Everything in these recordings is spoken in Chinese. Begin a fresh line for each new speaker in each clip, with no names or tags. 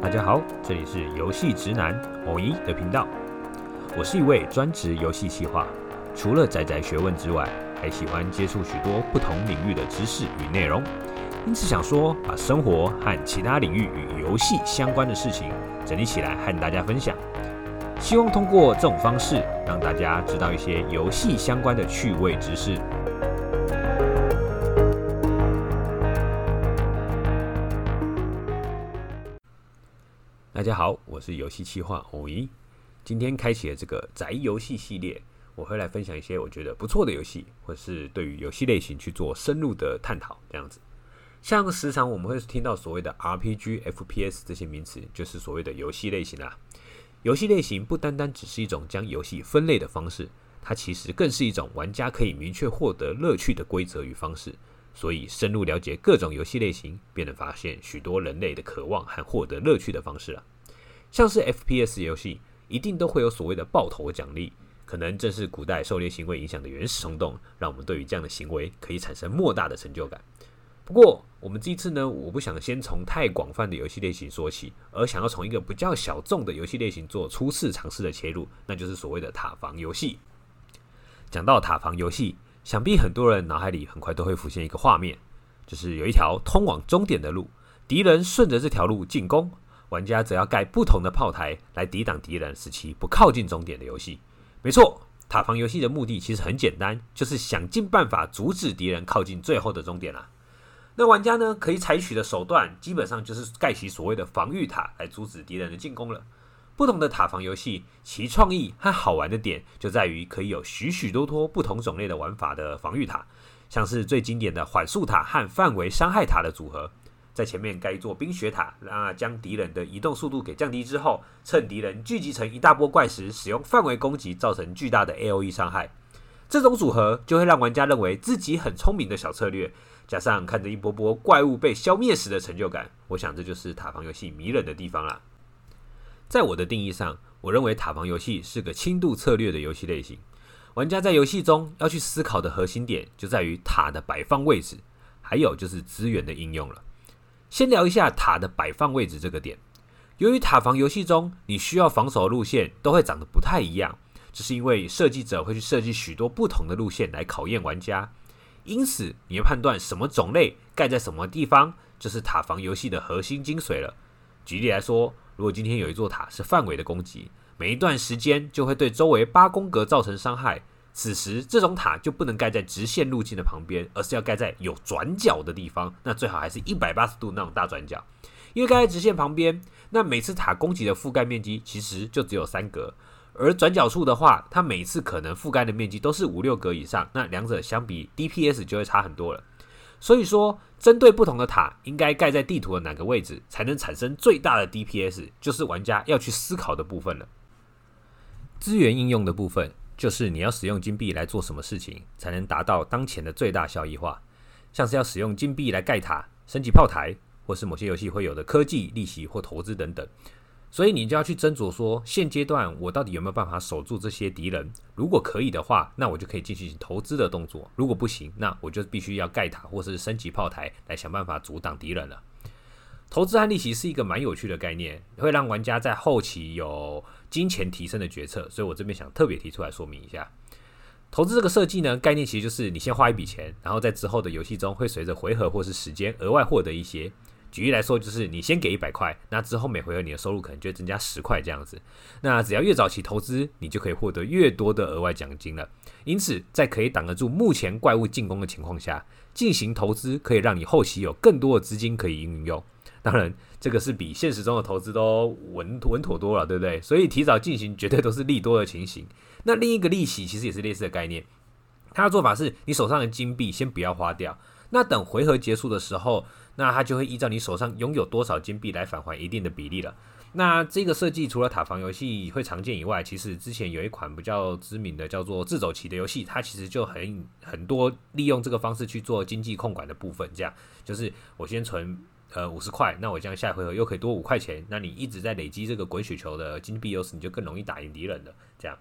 大家好，这里是游戏直男偶一的频道。我是一位专职游戏企划，除了宅宅学问之外，还喜欢接触许多不同领域的知识与内容。因此想说，把生活和其他领域与游戏相关的事情整理起来，和大家分享。希望通过这种方式，让大家知道一些游戏相关的趣味知识。大家好，我是游戏企划欧一。今天开启了这个宅游戏系列，我会来分享一些我觉得不错的游戏，或是对于游戏类型去做深入的探讨。这样子，像时常我们会听到所谓的 RPG、FPS 这些名词，就是所谓的游戏类型啦。游戏类型不单单只是一种将游戏分类的方式，它其实更是一种玩家可以明确获得乐趣的规则与方式。所以，深入了解各种游戏类型，便能发现许多人类的渴望和获得乐趣的方式了。像是 FPS 游戏，一定都会有所谓的爆头奖励，可能正是古代狩猎行为影响的原始冲动，让我们对于这样的行为可以产生莫大的成就感。不过，我们这次呢，我不想先从太广泛的游戏类型说起，而想要从一个比较小众的游戏类型做初次尝试的切入，那就是所谓的塔防游戏。讲到塔防游戏，想必很多人脑海里很快都会浮现一个画面，就是有一条通往终点的路，敌人顺着这条路进攻，玩家则要盖不同的炮台来抵挡敌人，使其不靠近终点的游戏。没错，塔防游戏的目的其实很简单，就是想尽办法阻止敌人靠近最后的终点啊。那玩家呢，可以采取的手段，基本上就是盖起所谓的防御塔来阻止敌人的进攻了。不同的塔防游戏，其创意和好玩的点就在于可以有许许多多不同种类的玩法的防御塔，像是最经典的缓速塔和范围伤害塔的组合，在前面盖一座冰雪塔，那将敌人的移动速度给降低之后，趁敌人聚集成一大波怪时，使用范围攻击，造成巨大的 AOE 伤害。这种组合就会让玩家认为自己很聪明的小策略。加上看着一波波怪物被消灭时的成就感，我想这就是塔防游戏迷人的地方啦。在我的定义上，我认为塔防游戏是个轻度策略的游戏类型。玩家在游戏中要去思考的核心点就在于塔的摆放位置，还有就是资源的应用了。先聊一下塔的摆放位置这个点。由于塔防游戏中你需要防守的路线都会长得不太一样，这是因为设计者会去设计许多不同的路线来考验玩家。因此，你要判断什么种类盖在什么地方，就是塔防游戏的核心精髓了。举例来说，如果今天有一座塔是范围的攻击，每一段时间就会对周围八宫格造成伤害，此时这种塔就不能盖在直线路径的旁边，而是要盖在有转角的地方。那最好还是一百八十度那种大转角，因为盖在直线旁边，那每次塔攻击的覆盖面积其实就只有三格。而转角处的话，它每次可能覆盖的面积都是五六格以上，那两者相比，DPS 就会差很多了。所以说，针对不同的塔，应该盖在地图的哪个位置，才能产生最大的 DPS，就是玩家要去思考的部分了。资源应用的部分，就是你要使用金币来做什么事情，才能达到当前的最大效益化。像是要使用金币来盖塔、升级炮台，或是某些游戏会有的科技、利息或投资等等。所以你就要去斟酌说，现阶段我到底有没有办法守住这些敌人？如果可以的话，那我就可以进行投资的动作；如果不行，那我就必须要盖塔或是升级炮台来想办法阻挡敌人了。投资和利息是一个蛮有趣的概念，会让玩家在后期有金钱提升的决策。所以我这边想特别提出来说明一下，投资这个设计呢，概念其实就是你先花一笔钱，然后在之后的游戏中会随着回合或是时间额外获得一些。举例来说，就是你先给一百块，那之后每回合你的收入可能就会增加十块这样子。那只要越早期投资，你就可以获得越多的额外奖金了。因此，在可以挡得住目前怪物进攻的情况下，进行投资可以让你后期有更多的资金可以运用。当然，这个是比现实中的投资都稳稳妥多了，对不对？所以提早进行绝对都是利多的情形。那另一个利息其实也是类似的概念，它的做法是你手上的金币先不要花掉。那等回合结束的时候，那它就会依照你手上拥有多少金币来返还一定的比例了。那这个设计除了塔防游戏会常见以外，其实之前有一款比较知名的叫做自走棋的游戏，它其实就很很多利用这个方式去做经济控管的部分。这样就是我先存呃五十块，那我这样下一回合又可以多五块钱。那你一直在累积这个滚雪球的金币优势，你就更容易打赢敌人了。这样。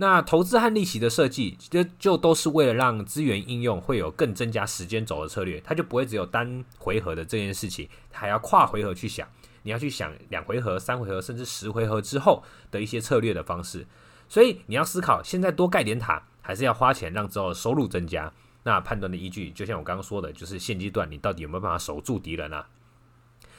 那投资和利息的设计，就就都是为了让资源应用会有更增加时间轴的策略，它就不会只有单回合的这件事情，还要跨回合去想。你要去想两回合、三回合，甚至十回合之后的一些策略的方式。所以你要思考，现在多盖点塔，还是要花钱让之后收入增加？那判断的依据，就像我刚刚说的，就是现阶段你到底有没有办法守住敌人啊？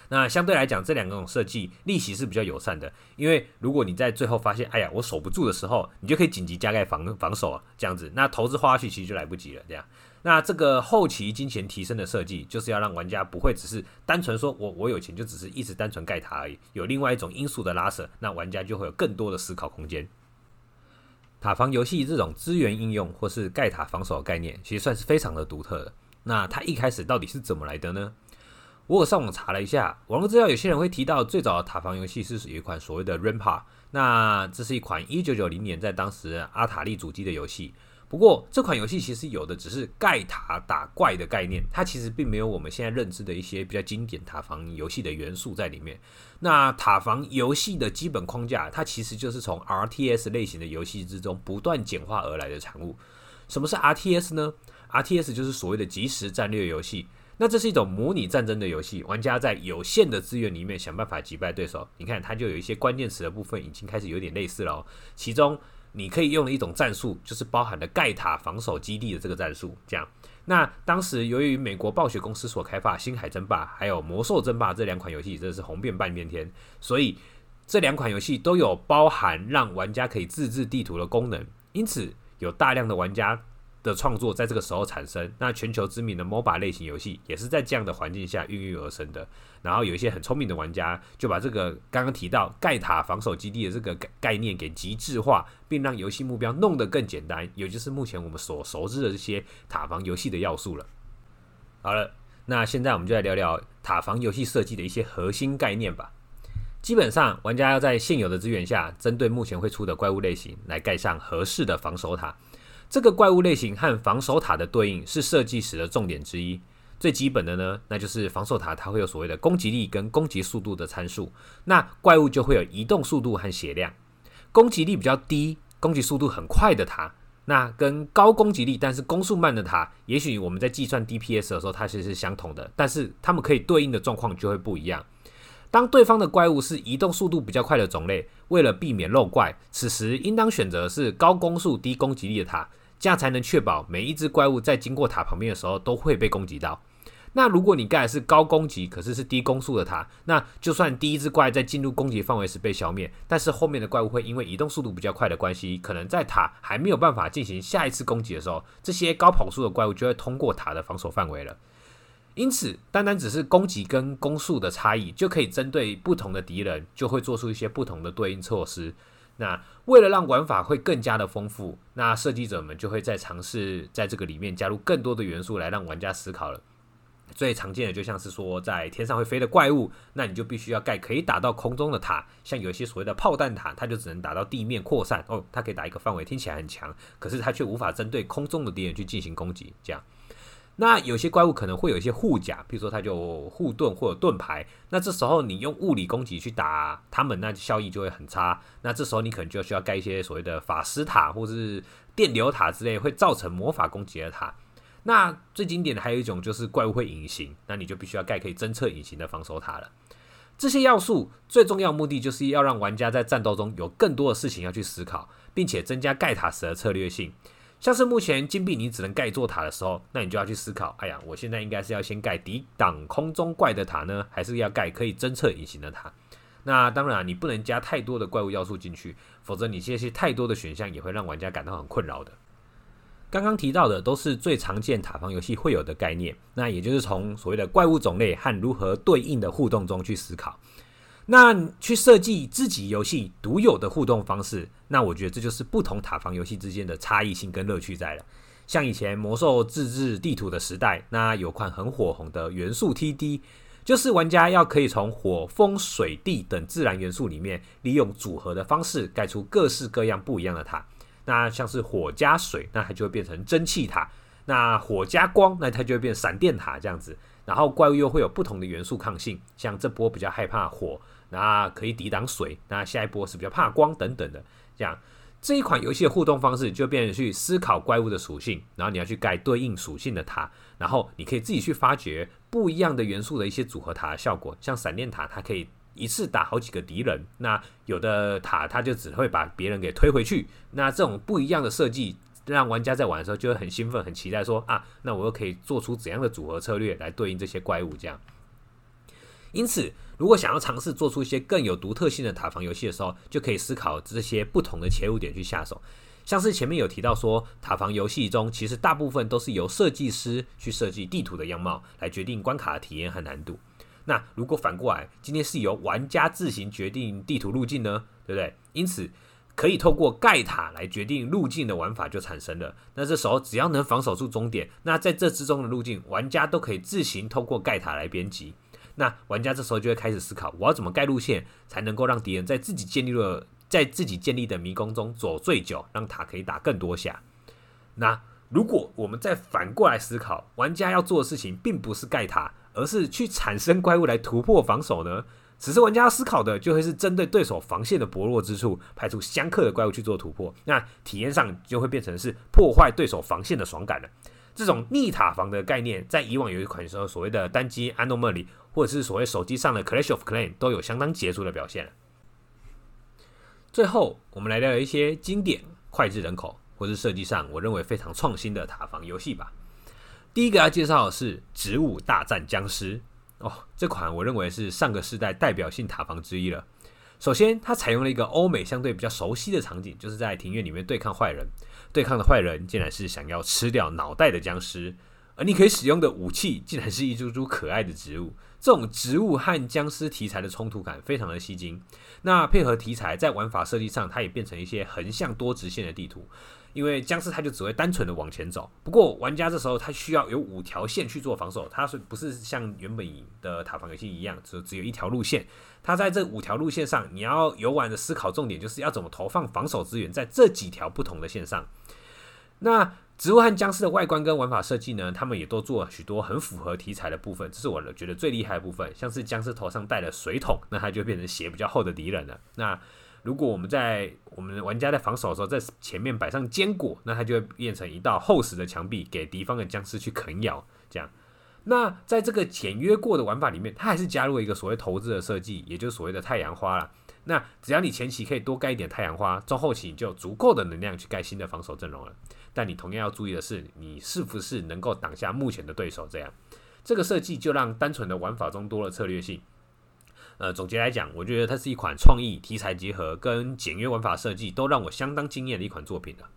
那相对来讲，这两种设计利息是比较友善的，因为如果你在最后发现，哎呀，我守不住的时候，你就可以紧急加盖防防守啊，这样子，那投资花下去其实就来不及了。这样，那这个后期金钱提升的设计，就是要让玩家不会只是单纯说我我有钱就只是一直单纯盖塔而已，有另外一种因素的拉扯，那玩家就会有更多的思考空间。塔防游戏这种资源应用或是盖塔防守的概念，其实算是非常的独特的。那它一开始到底是怎么来的呢？我有上网查了一下，网络资料有些人会提到，最早的塔防游戏是有一款所谓的 Rampa，那这是一款一九九零年在当时阿塔利主机的游戏。不过这款游戏其实有的只是盖塔打怪的概念，它其实并没有我们现在认知的一些比较经典塔防游戏的元素在里面。那塔防游戏的基本框架，它其实就是从 RTS 类型的游戏之中不断简化而来的产物。什么是 RTS 呢？RTS 就是所谓的即时战略游戏。那这是一种模拟战争的游戏，玩家在有限的资源里面想办法击败对手。你看，它就有一些关键词的部分已经开始有点类似了哦。其中，你可以用的一种战术，就是包含了盖塔防守基地的这个战术。这样，那当时由于美国暴雪公司所开发《星海争霸》还有《魔兽争霸》这两款游戏，真的是红遍半边天，所以这两款游戏都有包含让玩家可以自制地图的功能，因此有大量的玩家。的创作在这个时候产生，那全球知名的 MOBA 类型游戏也是在这样的环境下孕育而生的。然后有一些很聪明的玩家就把这个刚刚提到盖塔防守基地的这个概念给极致化，并让游戏目标弄得更简单，也就是目前我们所熟知的这些塔防游戏的要素了。好了，那现在我们就来聊聊塔防游戏设计的一些核心概念吧。基本上，玩家要在现有的资源下，针对目前会出的怪物类型来盖上合适的防守塔。这个怪物类型和防守塔的对应是设计时的重点之一。最基本的呢，那就是防守塔它会有所谓的攻击力跟攻击速度的参数，那怪物就会有移动速度和血量。攻击力比较低、攻击速度很快的塔，那跟高攻击力但是攻速慢的塔，也许我们在计算 DPS 的时候它其实是相同的，但是它们可以对应的状况就会不一样。当对方的怪物是移动速度比较快的种类，为了避免漏怪，此时应当选择是高攻速、低攻击力的塔。这样才能确保每一只怪物在经过塔旁边的时候都会被攻击到。那如果你盖的是高攻击，可是是低攻速的塔，那就算第一只怪在进入攻击范围时被消灭，但是后面的怪物会因为移动速度比较快的关系，可能在塔还没有办法进行下一次攻击的时候，这些高跑速的怪物就会通过塔的防守范围了。因此，单单只是攻击跟攻速的差异，就可以针对不同的敌人，就会做出一些不同的对应措施。那为了让玩法会更加的丰富，那设计者们就会再尝试在这个里面加入更多的元素来让玩家思考了。最常见的就像是说，在天上会飞的怪物，那你就必须要盖可以打到空中的塔，像有一些所谓的炮弹塔，它就只能打到地面扩散哦，它可以打一个范围，听起来很强，可是它却无法针对空中的敌人去进行攻击，这样。那有些怪物可能会有一些护甲，比如说它就护盾或者盾牌。那这时候你用物理攻击去打他们，那效益就会很差。那这时候你可能就需要盖一些所谓的法师塔或是电流塔之类，会造成魔法攻击的塔。那最经典的还有一种就是怪物会隐形，那你就必须要盖可以侦测隐形的防守塔了。这些要素最重要目的就是要让玩家在战斗中有更多的事情要去思考，并且增加盖塔时的策略性。像是目前金币你只能盖一座塔的时候，那你就要去思考：哎呀，我现在应该是要先盖抵挡空中怪的塔呢，还是要盖可以侦测隐形的塔？那当然，你不能加太多的怪物要素进去，否则你这些太多的选项也会让玩家感到很困扰的。刚刚提到的都是最常见塔防游戏会有的概念，那也就是从所谓的怪物种类和如何对应的互动中去思考。那去设计自己游戏独有的互动方式，那我觉得这就是不同塔防游戏之间的差异性跟乐趣在了。像以前魔兽自制地图的时代，那有款很火红的元素 TD，就是玩家要可以从火、风、水、地等自然元素里面，利用组合的方式盖出各式各样不一样的塔。那像是火加水，那它就会变成蒸汽塔；那火加光，那它就会变闪电塔这样子。然后怪物又会有不同的元素抗性，像这波比较害怕火。那可以抵挡水，那下一波是比较怕光等等的，这样这一款游戏的互动方式就变成去思考怪物的属性，然后你要去盖对应属性的塔，然后你可以自己去发掘不一样的元素的一些组合塔的效果。像闪电塔，它可以一次打好几个敌人；那有的塔，它就只会把别人给推回去。那这种不一样的设计，让玩家在玩的时候就会很兴奋、很期待说，说啊，那我又可以做出怎样的组合策略来对应这些怪物这样。因此，如果想要尝试做出一些更有独特性的塔防游戏的时候，就可以思考这些不同的切入点去下手。像是前面有提到说，塔防游戏中其实大部分都是由设计师去设计地图的样貌，来决定关卡的体验和难度。那如果反过来，今天是由玩家自行决定地图路径呢？对不对？因此，可以透过盖塔来决定路径的玩法就产生了。那这时候只要能防守住终点，那在这之中的路径，玩家都可以自行透过盖塔来编辑。那玩家这时候就会开始思考，我要怎么盖路线才能够让敌人在自己建立了在自己建立的迷宫中走最久，让塔可以打更多下。那如果我们再反过来思考，玩家要做的事情并不是盖塔，而是去产生怪物来突破防守呢？此时玩家要思考的就会是针对对手防线的薄弱之处，派出相克的怪物去做突破。那体验上就会变成是破坏对手防线的爽感了。这种逆塔防的概念，在以往有一款时候所谓的单机 Anomaly 或者是所谓手机上的 Clash of Clan 都有相当杰出的表现。最后，我们来聊一些经典脍炙人口或是设计上我认为非常创新的塔防游戏吧。第一个要介绍的是《植物大战僵尸》哦，这款我认为是上个世代代表性塔防之一了。首先，它采用了一个欧美相对比较熟悉的场景，就是在庭院里面对抗坏人。对抗的坏人竟然是想要吃掉脑袋的僵尸，而你可以使用的武器竟然是一株株可爱的植物。这种植物和僵尸题材的冲突感非常的吸睛。那配合题材，在玩法设计上，它也变成一些横向多直线的地图。因为僵尸它就只会单纯的往前走，不过玩家这时候他需要有五条线去做防守，它是不是像原本的塔防游戏一样，只只有一条路线？它在这五条路线上，你要游玩的思考重点就是要怎么投放防守资源在这几条不同的线上。那植物和僵尸的外观跟玩法设计呢，他们也都做了许多很符合题材的部分，这是我觉得最厉害的部分。像是僵尸头上戴了水桶，那它就变成血比较厚的敌人了。那如果我们在我们玩家在防守的时候，在前面摆上坚果，那它就会变成一道厚实的墙壁，给敌方的僵尸去啃咬。这样，那在这个简约过的玩法里面，它还是加入了一个所谓投资的设计，也就是所谓的太阳花了。那只要你前期可以多盖一点太阳花，中后期你就有足够的能量去盖新的防守阵容了。但你同样要注意的是，你是不是能够挡下目前的对手？这样，这个设计就让单纯的玩法中多了策略性。呃，总结来讲，我觉得它是一款创意、题材结合跟简约玩法设计都让我相当惊艳的一款作品了。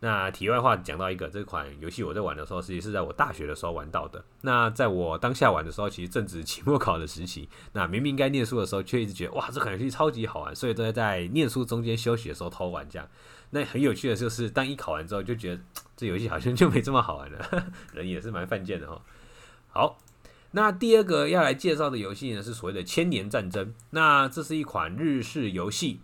那题外话讲到一个，这款游戏我在玩的时候，实际是在我大学的时候玩到的。那在我当下玩的时候，其实正值期末考的时期。那明明该念书的时候，却一直觉得哇，这款游戏超级好玩，所以都在在念书中间休息的时候偷玩这样。那很有趣的就是，当一考完之后，就觉得这游戏好像就没这么好玩了。人也是蛮犯贱的哈。好。那第二个要来介绍的游戏呢，是所谓的《千年战争》。那这是一款日式游戏，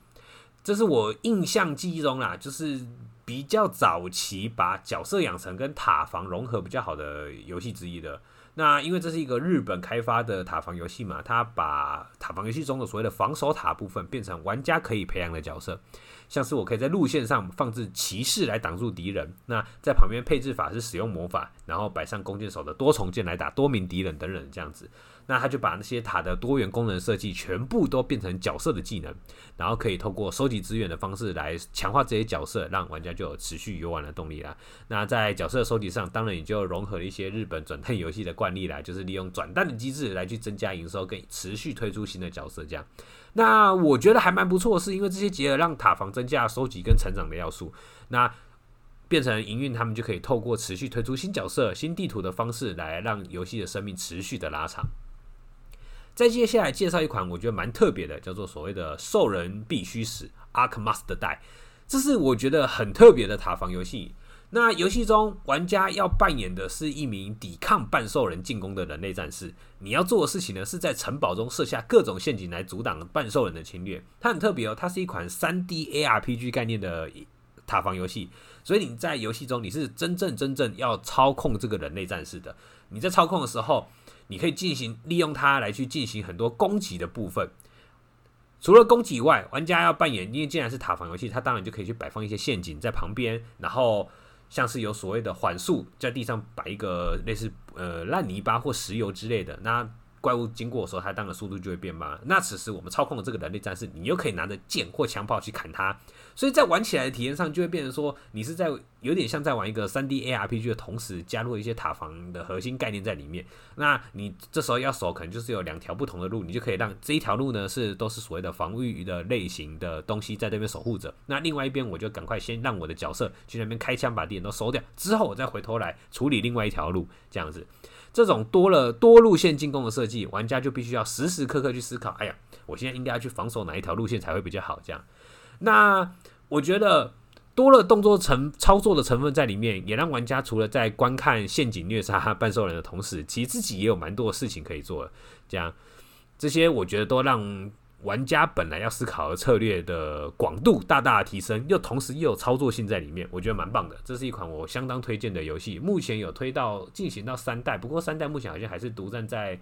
这是我印象记忆中啦，就是比较早期把角色养成跟塔防融合比较好的游戏之一的。那因为这是一个日本开发的塔防游戏嘛，它把塔防游戏中的所谓的防守塔部分变成玩家可以培养的角色。像是我可以在路线上放置骑士来挡住敌人，那在旁边配置法师使用魔法，然后摆上弓箭手的多重剑来打多名敌人等等这样子。那他就把那些塔的多元功能设计全部都变成角色的技能，然后可以透过收集资源的方式来强化这些角色，让玩家就有持续游玩的动力啦。那在角色收集上，当然也就融合了一些日本转蛋游戏的惯例啦，就是利用转蛋的机制来去增加营收，跟持续推出新的角色这样。那我觉得还蛮不错，是因为这些结合让塔防增加收集跟成长的要素，那变成营运他们就可以透过持续推出新角色、新地图的方式来让游戏的生命持续的拉长。再接下来介绍一款我觉得蛮特别的，叫做所谓的兽人必须死 Ark Must Die，这是我觉得很特别的塔防游戏。那游戏中玩家要扮演的是一名抵抗半兽人进攻的人类战士，你要做的事情呢是在城堡中设下各种陷阱来阻挡半兽人的侵略。它很特别哦，它是一款 3D ARPG 概念的塔防游戏，所以你在游戏中你是真正真正要操控这个人类战士的。你在操控的时候。你可以进行利用它来去进行很多攻击的部分，除了攻击以外，玩家要扮演，因为既然是塔防游戏，他当然就可以去摆放一些陷阱在旁边，然后像是有所谓的缓速，在地上摆一个类似呃烂泥巴或石油之类的，那。怪物经过的时候，它当然速度就会变慢。那此时我们操控的这个人类战士，你又可以拿着剑或枪炮去砍它，所以在玩起来的体验上就会变成说，你是在有点像在玩一个三 D ARPG 的同时，加入一些塔防的核心概念在里面。那你这时候要守，可能就是有两条不同的路，你就可以让这一条路呢是都是所谓的防御的类型的东西在这边守护着。那另外一边我就赶快先让我的角色去那边开枪把敌人都收掉，之后我再回头来处理另外一条路，这样子。这种多了多路线进攻的设计，玩家就必须要时时刻刻去思考。哎呀，我现在应该要去防守哪一条路线才会比较好？这样，那我觉得多了动作成操作的成分在里面，也让玩家除了在观看陷阱虐杀半兽人的同时，其实自己也有蛮多的事情可以做。这样，这些我觉得都让。玩家本来要思考的策略的广度大大的提升，又同时又有操作性在里面，我觉得蛮棒的。这是一款我相当推荐的游戏，目前有推到进行到三代，不过三代目前好像还是独占在，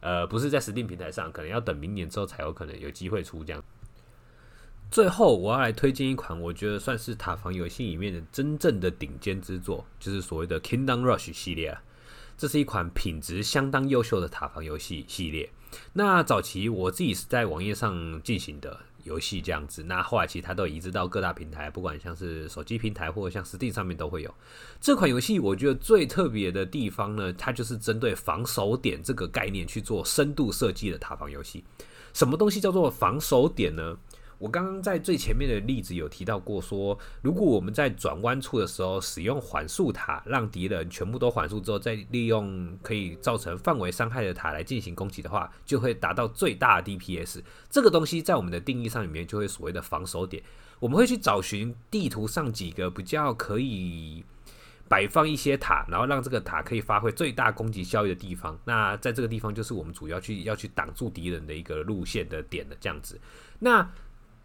呃，不是在 Steam 平台上，可能要等明年之后才有可能有机会出这样。最后我要来推荐一款我觉得算是塔防游戏里面的真正的顶尖之作，就是所谓的 Kingdom Rush 系列。这是一款品质相当优秀的塔防游戏系列。那早期我自己是在网页上进行的游戏这样子，那后来其他都移植到各大平台，不管像是手机平台或者像 Steam 上面都会有。这款游戏我觉得最特别的地方呢，它就是针对防守点这个概念去做深度设计的塔防游戏。什么东西叫做防守点呢？我刚刚在最前面的例子有提到过，说如果我们在转弯处的时候使用缓速塔，让敌人全部都缓速之后，再利用可以造成范围伤害的塔来进行攻击的话，就会达到最大的 DPS。这个东西在我们的定义上里面就会所谓的防守点。我们会去找寻地图上几个比较可以摆放一些塔，然后让这个塔可以发挥最大攻击效益的地方。那在这个地方就是我们主要去要去挡住敌人的一个路线的点的这样子。那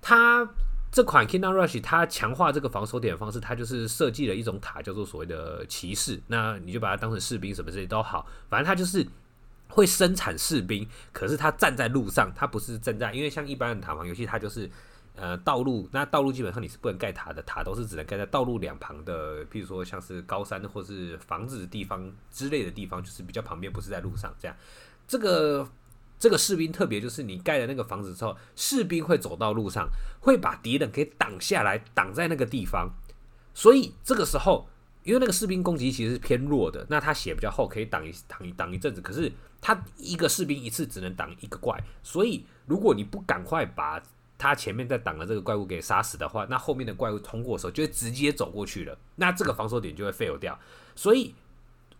它这款 Kingdom Rush，它强化这个防守点的方式，它就是设计了一种塔，叫做所谓的骑士。那你就把它当成士兵，什么这些都好，反正它就是会生产士兵。可是它站在路上，它不是站在，因为像一般的塔防游戏，它就是呃道路。那道路基本上你是不能盖塔的，塔都是只能盖在道路两旁的，譬如说像是高山或是房子的地方之类的地方，就是比较旁边，不是在路上这样。这个。这个士兵特别就是你盖了那个房子之后，士兵会走到路上，会把敌人给挡下来，挡在那个地方。所以这个时候，因为那个士兵攻击其实是偏弱的，那他血比较厚，可以挡一挡一挡一阵子。可是他一个士兵一次只能挡一个怪，所以如果你不赶快把他前面在挡的这个怪物给杀死的话，那后面的怪物通过的时候就会直接走过去了，那这个防守点就会 fail 掉。所以。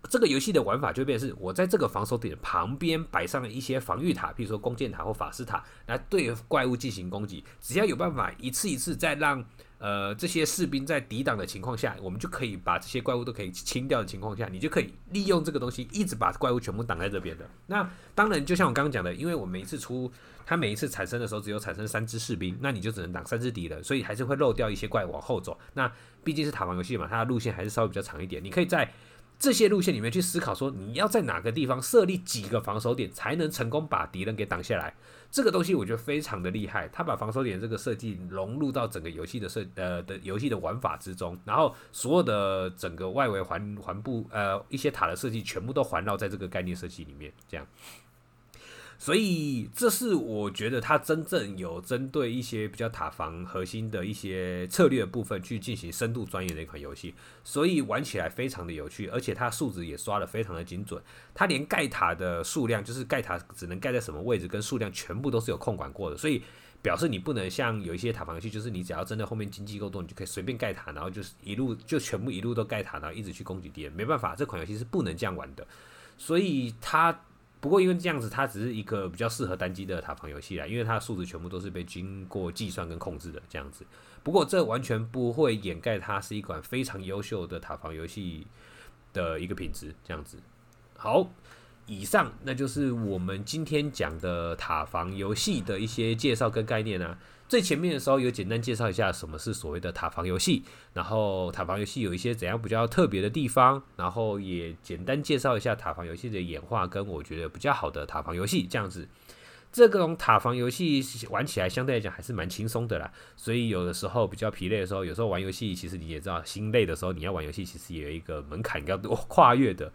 这个游戏的玩法就变是，我在这个防守点旁边摆上了一些防御塔，比如说弓箭塔或法师塔，来对怪物进行攻击。只要有办法一次一次再让呃这些士兵在抵挡的情况下，我们就可以把这些怪物都可以清掉的情况下，你就可以利用这个东西一直把怪物全部挡在这边的。那当然，就像我刚刚讲的，因为我每一次出，它每一次产生的时候只有产生三只士兵，那你就只能挡三只敌人，所以还是会漏掉一些怪往后走。那毕竟是塔防游戏嘛，它的路线还是稍微比较长一点，你可以在。这些路线里面去思考，说你要在哪个地方设立几个防守点，才能成功把敌人给挡下来。这个东西我觉得非常的厉害，他把防守点这个设计融入到整个游戏的设呃的游戏的玩法之中，然后所有的整个外围环环部呃一些塔的设计全部都环绕在这个概念设计里面，这样。所以，这是我觉得它真正有针对一些比较塔防核心的一些策略部分去进行深度钻研的一款游戏，所以玩起来非常的有趣，而且它数值也刷得非常的精准。它连盖塔的数量，就是盖塔只能盖在什么位置，跟数量全部都是有控管过的，所以表示你不能像有一些塔防游戏，就是你只要真的后面经济够多，你就可以随便盖塔，然后就是一路就全部一路都盖塔，然后一直去攻击敌人。没办法，这款游戏是不能这样玩的，所以它。不过因为这样子，它只是一个比较适合单机的塔防游戏啦，因为它的数值全部都是被经过计算跟控制的这样子。不过这完全不会掩盖它是一款非常优秀的塔防游戏的一个品质这样子。好，以上那就是我们今天讲的塔防游戏的一些介绍跟概念啊。最前面的时候有简单介绍一下什么是所谓的塔防游戏，然后塔防游戏有一些怎样比较特别的地方，然后也简单介绍一下塔防游戏的演化跟我觉得比较好的塔防游戏这样子。这种塔防游戏玩起来相对来讲还是蛮轻松的啦。所以有的时候比较疲累的时候，有时候玩游戏其实你也知道，心累的时候你要玩游戏其实也有一个门槛要跨越的。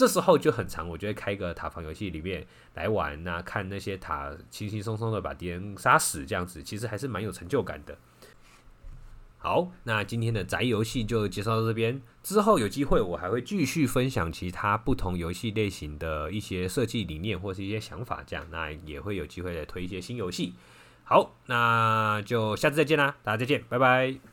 这时候就很长，我觉得开个塔防游戏里面来玩呐、看那些塔轻轻松松的把敌人杀死，这样子其实还是蛮有成就感的。好，那今天的宅游戏就介绍到这边。之后有机会我还会继续分享其他不同游戏类型的一些设计理念或是一些想法，这样那也会有机会来推一些新游戏。好，那就下次再见啦，大家再见，拜拜。